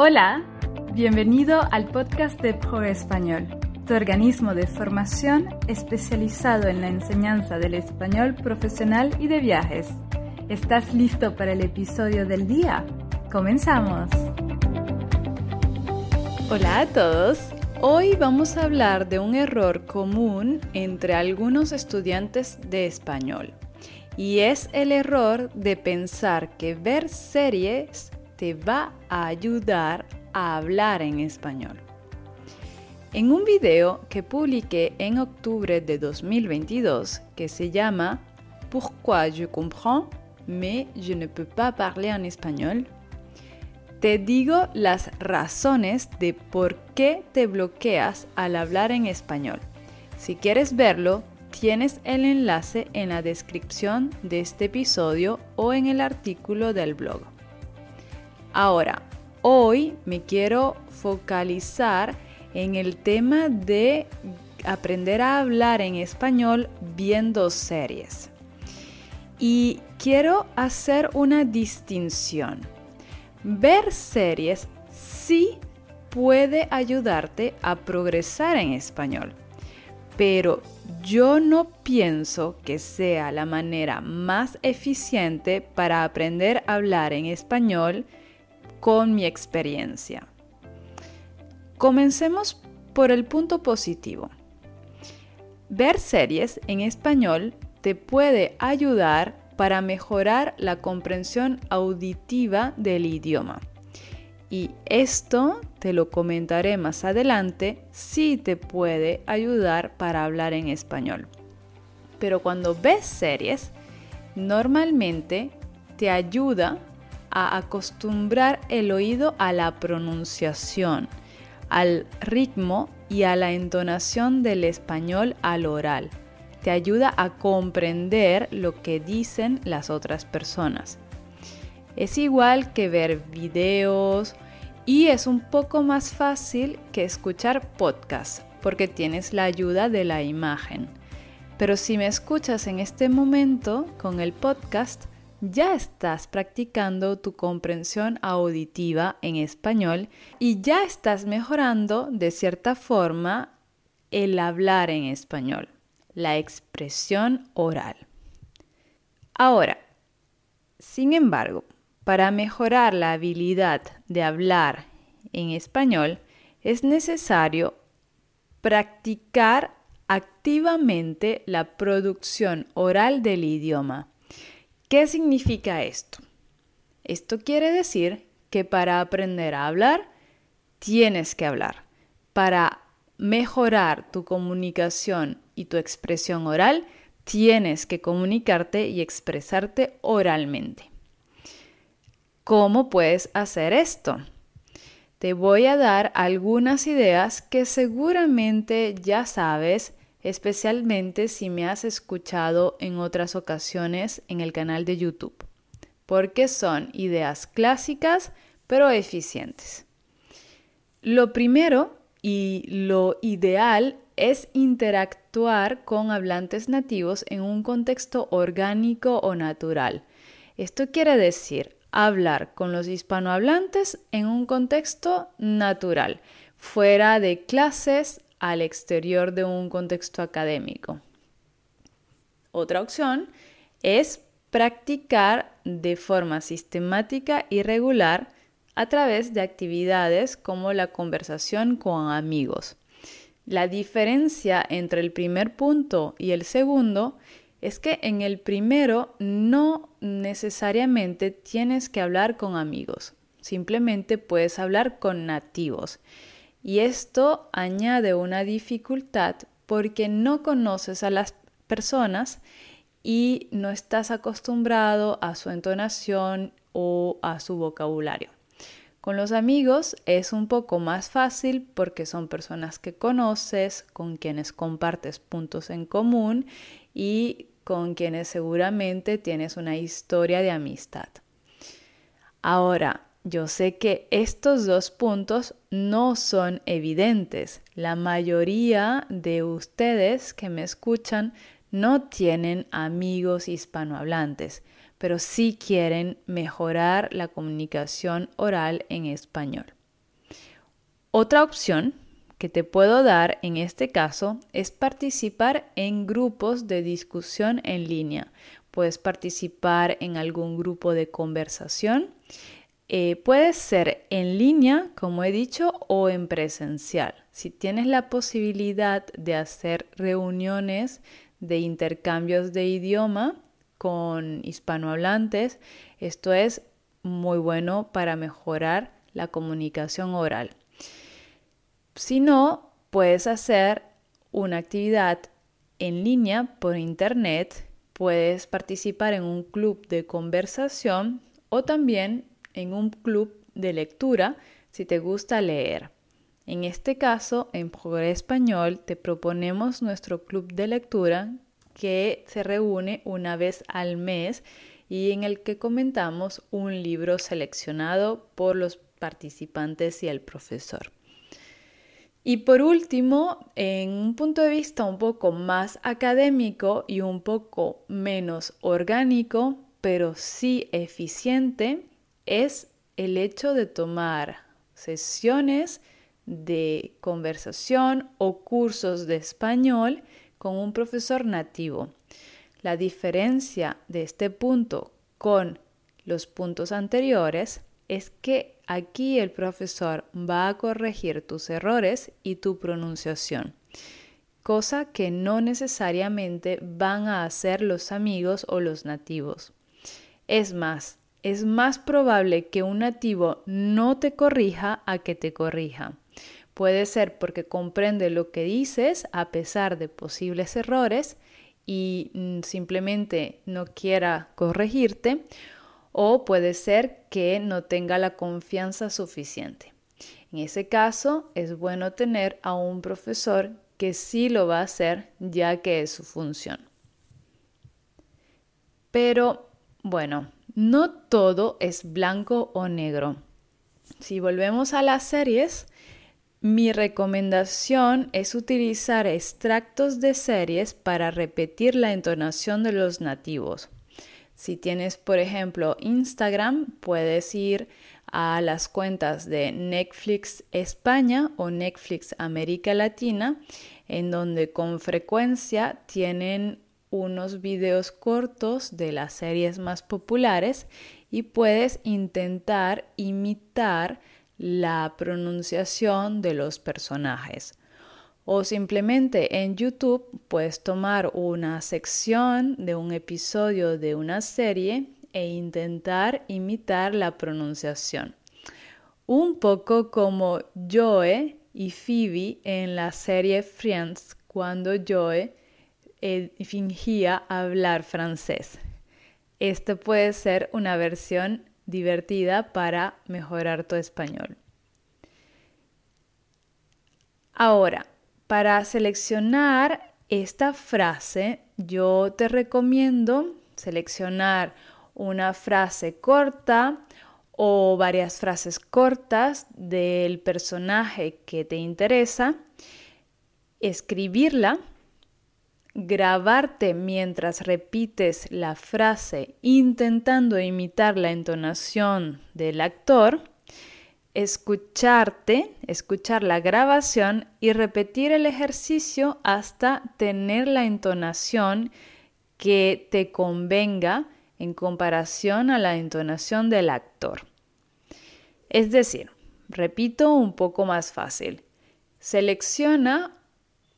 Hola, bienvenido al podcast de Pro Español, tu organismo de formación especializado en la enseñanza del español profesional y de viajes. ¿Estás listo para el episodio del día? ¡Comenzamos! Hola a todos. Hoy vamos a hablar de un error común entre algunos estudiantes de español. Y es el error de pensar que ver series te va a ayudar a hablar en español. En un video que publiqué en octubre de 2022 que se llama Pourquoi je comprends mais je ne peux pas parler en español, te digo las razones de por qué te bloqueas al hablar en español. Si quieres verlo, tienes el enlace en la descripción de este episodio o en el artículo del blog. Ahora, hoy me quiero focalizar en el tema de aprender a hablar en español viendo series. Y quiero hacer una distinción. Ver series sí puede ayudarte a progresar en español, pero yo no pienso que sea la manera más eficiente para aprender a hablar en español con mi experiencia. Comencemos por el punto positivo. Ver series en español te puede ayudar para mejorar la comprensión auditiva del idioma. Y esto te lo comentaré más adelante si te puede ayudar para hablar en español. Pero cuando ves series, normalmente te ayuda a acostumbrar el oído a la pronunciación, al ritmo y a la entonación del español al oral. Te ayuda a comprender lo que dicen las otras personas. Es igual que ver videos y es un poco más fácil que escuchar podcasts porque tienes la ayuda de la imagen. Pero si me escuchas en este momento con el podcast, ya estás practicando tu comprensión auditiva en español y ya estás mejorando de cierta forma el hablar en español, la expresión oral. Ahora, sin embargo, para mejorar la habilidad de hablar en español es necesario practicar activamente la producción oral del idioma ¿Qué significa esto? Esto quiere decir que para aprender a hablar, tienes que hablar. Para mejorar tu comunicación y tu expresión oral, tienes que comunicarte y expresarte oralmente. ¿Cómo puedes hacer esto? Te voy a dar algunas ideas que seguramente ya sabes especialmente si me has escuchado en otras ocasiones en el canal de YouTube, porque son ideas clásicas pero eficientes. Lo primero y lo ideal es interactuar con hablantes nativos en un contexto orgánico o natural. Esto quiere decir hablar con los hispanohablantes en un contexto natural, fuera de clases, al exterior de un contexto académico. Otra opción es practicar de forma sistemática y regular a través de actividades como la conversación con amigos. La diferencia entre el primer punto y el segundo es que en el primero no necesariamente tienes que hablar con amigos, simplemente puedes hablar con nativos. Y esto añade una dificultad porque no conoces a las personas y no estás acostumbrado a su entonación o a su vocabulario. Con los amigos es un poco más fácil porque son personas que conoces, con quienes compartes puntos en común y con quienes seguramente tienes una historia de amistad. Ahora, yo sé que estos dos puntos no son evidentes. La mayoría de ustedes que me escuchan no tienen amigos hispanohablantes, pero sí quieren mejorar la comunicación oral en español. Otra opción que te puedo dar en este caso es participar en grupos de discusión en línea. Puedes participar en algún grupo de conversación. Eh, puede ser en línea, como he dicho, o en presencial. Si tienes la posibilidad de hacer reuniones de intercambios de idioma con hispanohablantes, esto es muy bueno para mejorar la comunicación oral. Si no, puedes hacer una actividad en línea por internet, puedes participar en un club de conversación o también en un club de lectura si te gusta leer. En este caso, en Progreso Español te proponemos nuestro club de lectura que se reúne una vez al mes y en el que comentamos un libro seleccionado por los participantes y el profesor. Y por último, en un punto de vista un poco más académico y un poco menos orgánico, pero sí eficiente, es el hecho de tomar sesiones de conversación o cursos de español con un profesor nativo. La diferencia de este punto con los puntos anteriores es que aquí el profesor va a corregir tus errores y tu pronunciación, cosa que no necesariamente van a hacer los amigos o los nativos. Es más, es más probable que un nativo no te corrija a que te corrija. Puede ser porque comprende lo que dices a pesar de posibles errores y mm, simplemente no quiera corregirte o puede ser que no tenga la confianza suficiente. En ese caso es bueno tener a un profesor que sí lo va a hacer ya que es su función. Pero bueno, no todo es blanco o negro. Si volvemos a las series, mi recomendación es utilizar extractos de series para repetir la entonación de los nativos. Si tienes, por ejemplo, Instagram, puedes ir a las cuentas de Netflix España o Netflix América Latina, en donde con frecuencia tienen unos videos cortos de las series más populares y puedes intentar imitar la pronunciación de los personajes. O simplemente en YouTube puedes tomar una sección de un episodio de una serie e intentar imitar la pronunciación. Un poco como Joe y Phoebe en la serie Friends cuando Joe eh, fingía hablar francés. Esto puede ser una versión divertida para mejorar tu español. Ahora, para seleccionar esta frase, yo te recomiendo seleccionar una frase corta o varias frases cortas del personaje que te interesa, escribirla grabarte mientras repites la frase intentando imitar la entonación del actor, escucharte, escuchar la grabación y repetir el ejercicio hasta tener la entonación que te convenga en comparación a la entonación del actor. Es decir, repito un poco más fácil. Selecciona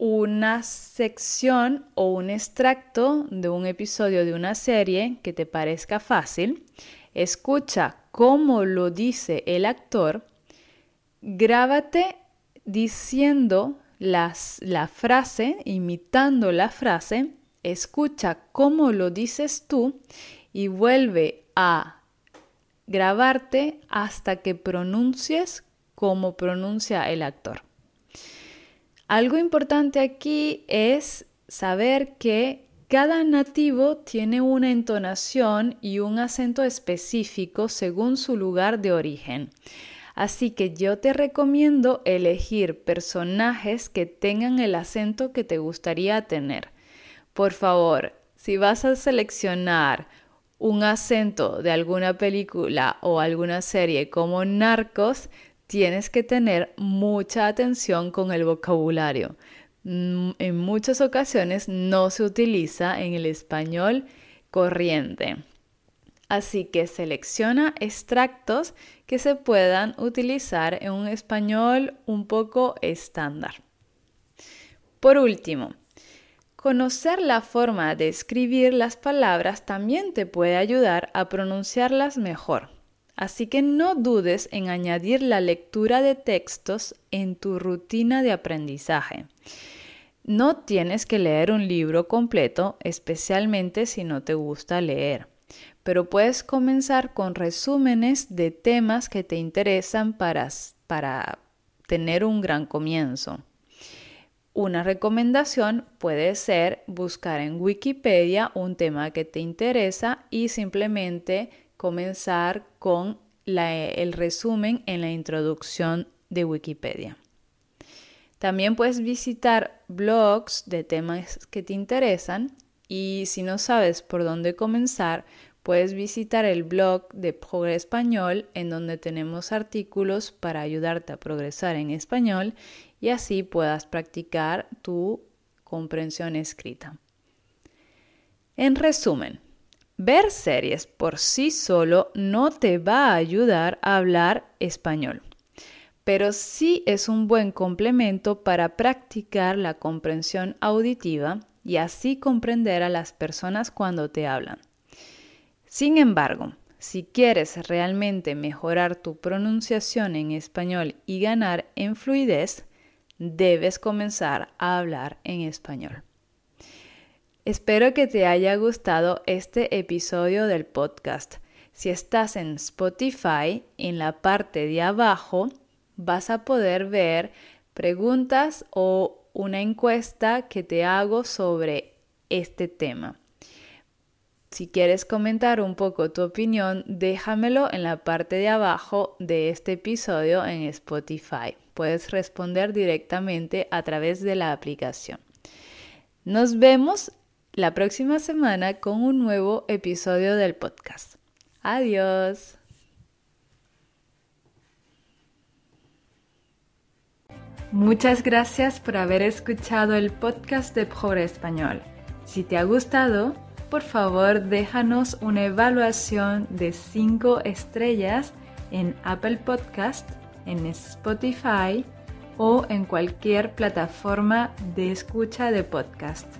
una sección o un extracto de un episodio de una serie que te parezca fácil, escucha cómo lo dice el actor, grábate diciendo la frase, imitando la frase, escucha cómo lo dices tú y vuelve a grabarte hasta que pronuncies como pronuncia el actor. Algo importante aquí es saber que cada nativo tiene una entonación y un acento específico según su lugar de origen. Así que yo te recomiendo elegir personajes que tengan el acento que te gustaría tener. Por favor, si vas a seleccionar un acento de alguna película o alguna serie como Narcos, tienes que tener mucha atención con el vocabulario. Mm, en muchas ocasiones no se utiliza en el español corriente. Así que selecciona extractos que se puedan utilizar en un español un poco estándar. Por último, conocer la forma de escribir las palabras también te puede ayudar a pronunciarlas mejor. Así que no dudes en añadir la lectura de textos en tu rutina de aprendizaje. No tienes que leer un libro completo, especialmente si no te gusta leer, pero puedes comenzar con resúmenes de temas que te interesan para, para tener un gran comienzo. Una recomendación puede ser buscar en Wikipedia un tema que te interesa y simplemente comenzar con el resumen en la introducción de Wikipedia. También puedes visitar blogs de temas que te interesan y si no sabes por dónde comenzar, puedes visitar el blog de Progre Español en donde tenemos artículos para ayudarte a progresar en español y así puedas practicar tu comprensión escrita. En resumen, ver series por sí solo no te va a ayudar a hablar español pero sí es un buen complemento para practicar la comprensión auditiva y así comprender a las personas cuando te hablan. Sin embargo, si quieres realmente mejorar tu pronunciación en español y ganar en fluidez, debes comenzar a hablar en español. Espero que te haya gustado este episodio del podcast. Si estás en Spotify, en la parte de abajo vas a poder ver preguntas o una encuesta que te hago sobre este tema. Si quieres comentar un poco tu opinión, déjamelo en la parte de abajo de este episodio en Spotify. Puedes responder directamente a través de la aplicación. Nos vemos la próxima semana con un nuevo episodio del podcast. Adiós. Muchas gracias por haber escuchado el podcast de Pobre Español. Si te ha gustado, por favor déjanos una evaluación de 5 estrellas en Apple Podcast, en Spotify o en cualquier plataforma de escucha de podcast.